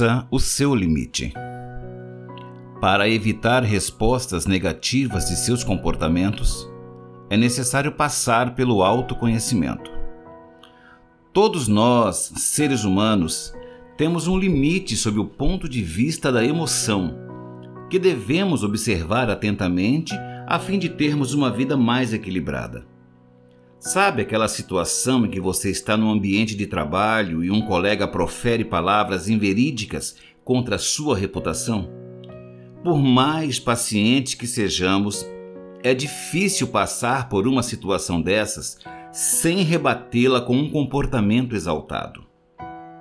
Conheça o seu limite. Para evitar respostas negativas de seus comportamentos, é necessário passar pelo autoconhecimento. Todos nós, seres humanos, temos um limite sob o ponto de vista da emoção, que devemos observar atentamente a fim de termos uma vida mais equilibrada. Sabe aquela situação em que você está no ambiente de trabalho e um colega profere palavras inverídicas contra a sua reputação? Por mais pacientes que sejamos, é difícil passar por uma situação dessas sem rebatê-la com um comportamento exaltado.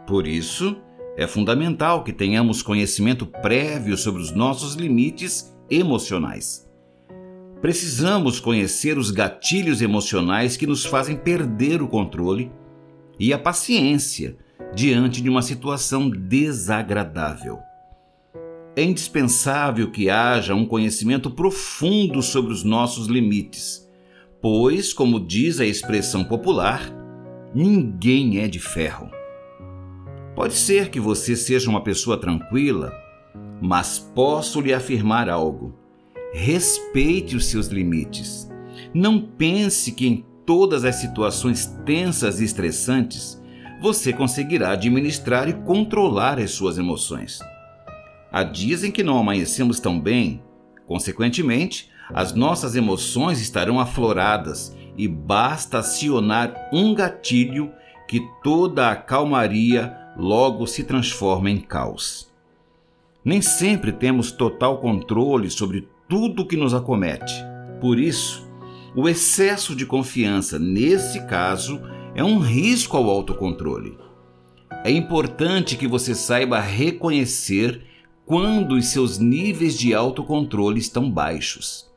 Por isso, é fundamental que tenhamos conhecimento prévio sobre os nossos limites emocionais. Precisamos conhecer os gatilhos emocionais que nos fazem perder o controle e a paciência diante de uma situação desagradável. É indispensável que haja um conhecimento profundo sobre os nossos limites, pois, como diz a expressão popular, ninguém é de ferro. Pode ser que você seja uma pessoa tranquila, mas posso lhe afirmar algo Respeite os seus limites. Não pense que em todas as situações tensas e estressantes você conseguirá administrar e controlar as suas emoções. Há dias em que não amanhecemos tão bem, consequentemente, as nossas emoções estarão afloradas e basta acionar um gatilho que toda a calmaria logo se transforma em caos. Nem sempre temos total controle sobre tudo que nos acomete. Por isso, o excesso de confiança, nesse caso, é um risco ao autocontrole. É importante que você saiba reconhecer quando os seus níveis de autocontrole estão baixos.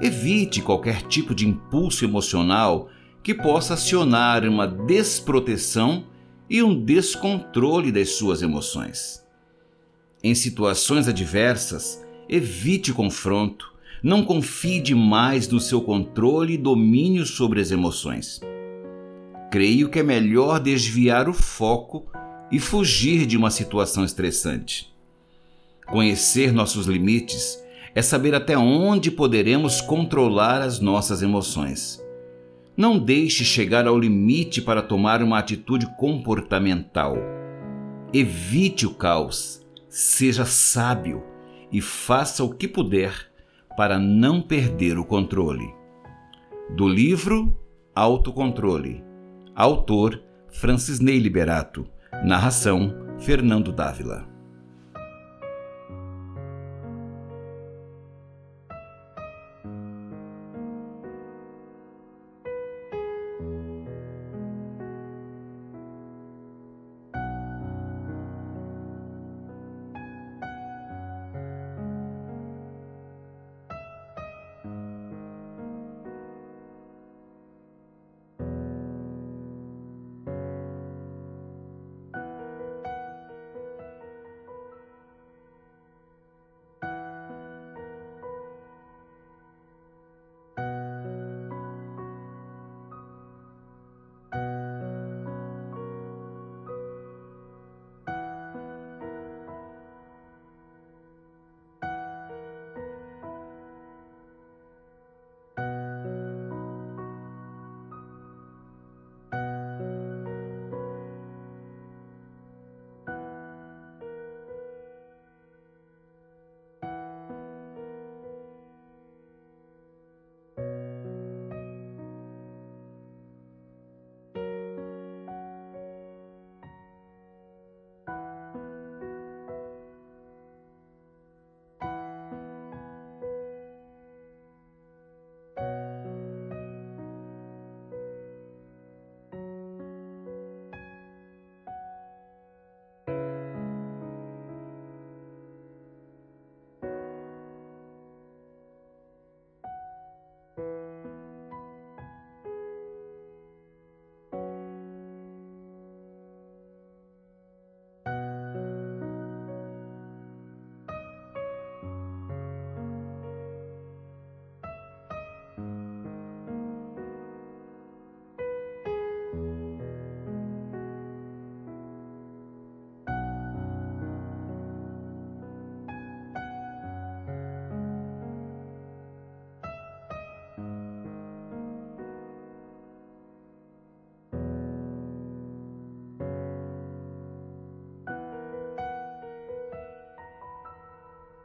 Evite qualquer tipo de impulso emocional que possa acionar uma desproteção e um descontrole das suas emoções. Em situações adversas, Evite confronto. Não confie demais no seu controle e domínio sobre as emoções. Creio que é melhor desviar o foco e fugir de uma situação estressante. Conhecer nossos limites é saber até onde poderemos controlar as nossas emoções. Não deixe chegar ao limite para tomar uma atitude comportamental. Evite o caos. Seja sábio e faça o que puder para não perder o controle. Do livro Autocontrole. Autor Francis Ney Liberato. Narração Fernando Dávila.